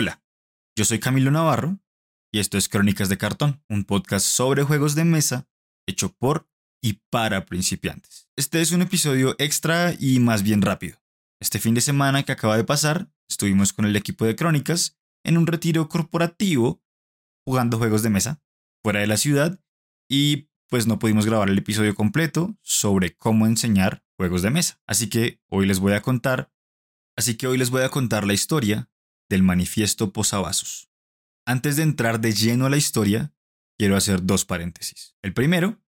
Hola, yo soy Camilo Navarro y esto es Crónicas de Cartón, un podcast sobre juegos de mesa hecho por y para principiantes. Este es un episodio extra y más bien rápido. Este fin de semana que acaba de pasar, estuvimos con el equipo de Crónicas en un retiro corporativo jugando juegos de mesa fuera de la ciudad y pues no pudimos grabar el episodio completo sobre cómo enseñar juegos de mesa. Así que hoy les voy a contar, así que hoy les voy a contar la historia del manifiesto posavasos. Antes de entrar de lleno a la historia, quiero hacer dos paréntesis. El primero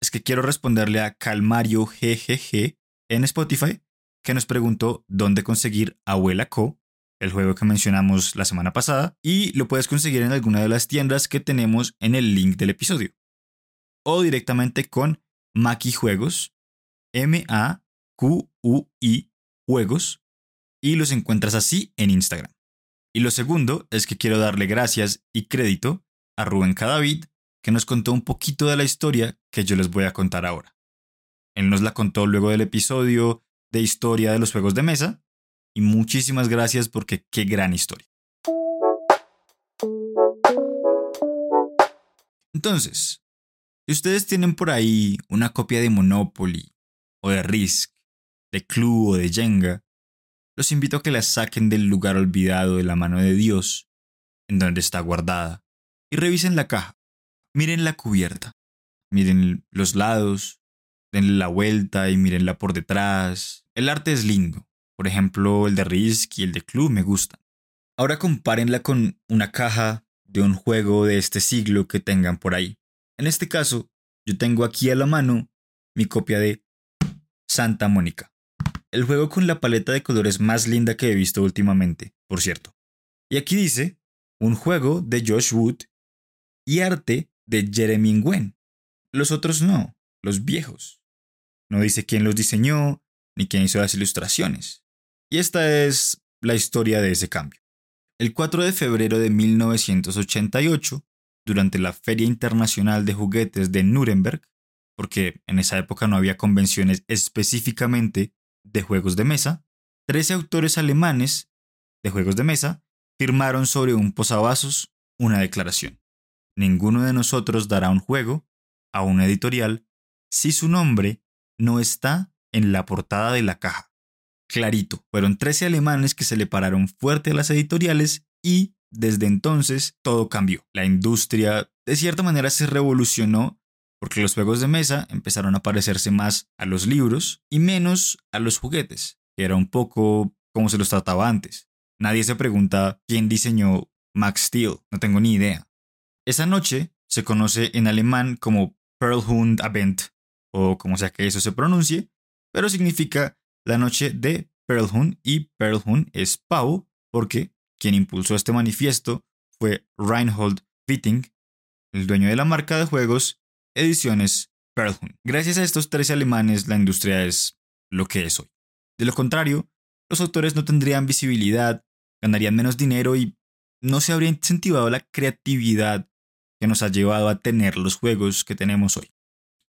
es que quiero responderle a Calmario GGG en Spotify, que nos preguntó dónde conseguir Abuela Co, el juego que mencionamos la semana pasada, y lo puedes conseguir en alguna de las tiendas que tenemos en el link del episodio. O directamente con Maki Juegos, M-A-Q-U-I Juegos, y los encuentras así en Instagram. Y lo segundo es que quiero darle gracias y crédito a Rubén Cadavid, que nos contó un poquito de la historia que yo les voy a contar ahora. Él nos la contó luego del episodio de historia de los juegos de mesa, y muchísimas gracias porque qué gran historia. Entonces, si ustedes tienen por ahí una copia de Monopoly, o de Risk, de Clue o de Jenga, los invito a que la saquen del lugar olvidado de la mano de Dios, en donde está guardada, y revisen la caja. Miren la cubierta, miren los lados, denle la vuelta y mírenla por detrás. El arte es lindo. Por ejemplo, el de Risk y el de Club me gustan. Ahora compárenla con una caja de un juego de este siglo que tengan por ahí. En este caso, yo tengo aquí a la mano mi copia de Santa Mónica el juego con la paleta de colores más linda que he visto últimamente, por cierto. Y aquí dice, un juego de Josh Wood y arte de Jeremy Nguyen. Los otros no, los viejos. No dice quién los diseñó ni quién hizo las ilustraciones. Y esta es la historia de ese cambio. El 4 de febrero de 1988, durante la Feria Internacional de Juguetes de Nuremberg, porque en esa época no había convenciones específicamente de juegos de mesa, 13 autores alemanes de juegos de mesa firmaron sobre un posavasos una declaración. Ninguno de nosotros dará un juego a una editorial si su nombre no está en la portada de la caja. Clarito, fueron 13 alemanes que se le pararon fuerte a las editoriales y desde entonces todo cambió. La industria de cierta manera se revolucionó porque los juegos de mesa empezaron a parecerse más a los libros y menos a los juguetes, que era un poco como se los trataba antes. Nadie se pregunta quién diseñó Max Steel, no tengo ni idea. Esa noche se conoce en alemán como Perlhund Abend, o como sea que eso se pronuncie, pero significa la noche de Perlhund y Perlhund es pavo porque quien impulsó este manifiesto fue Reinhold Witting, el dueño de la marca de juegos ediciones Perlhund. Gracias a estos tres alemanes, la industria es lo que es hoy. De lo contrario, los autores no tendrían visibilidad, ganarían menos dinero y no se habría incentivado la creatividad que nos ha llevado a tener los juegos que tenemos hoy.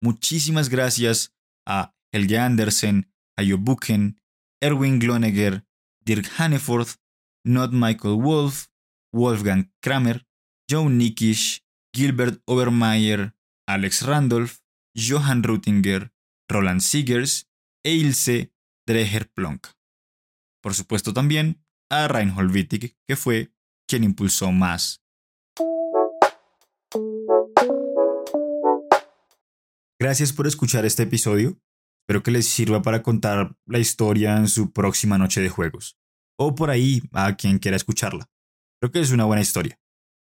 Muchísimas gracias a Helge Andersen, a Jo Buchen, Erwin Glonegger, Dirk Hanneforth, Not Michael Wolf, Wolfgang Kramer, Joe Nikisch, Gilbert Obermeier, Alex Randolph, Johann Rutinger, Roland Siegers e Ilse Dreher-Plonk. Por supuesto también a Reinhold Wittig, que fue quien impulsó más. Gracias por escuchar este episodio. Espero que les sirva para contar la historia en su próxima noche de juegos. O por ahí a quien quiera escucharla. Creo que es una buena historia.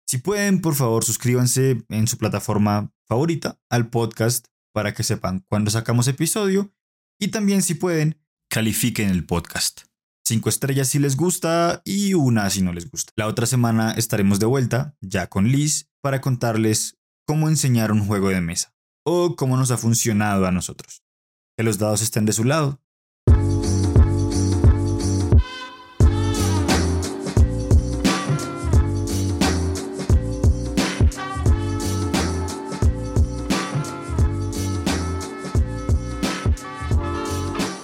Si pueden, por favor, suscríbanse en su plataforma favorita al podcast para que sepan cuando sacamos episodio. Y también, si pueden, califiquen el podcast. Cinco estrellas si les gusta y una si no les gusta. La otra semana estaremos de vuelta, ya con Liz, para contarles cómo enseñar un juego de mesa o cómo nos ha funcionado a nosotros. Que los dados estén de su lado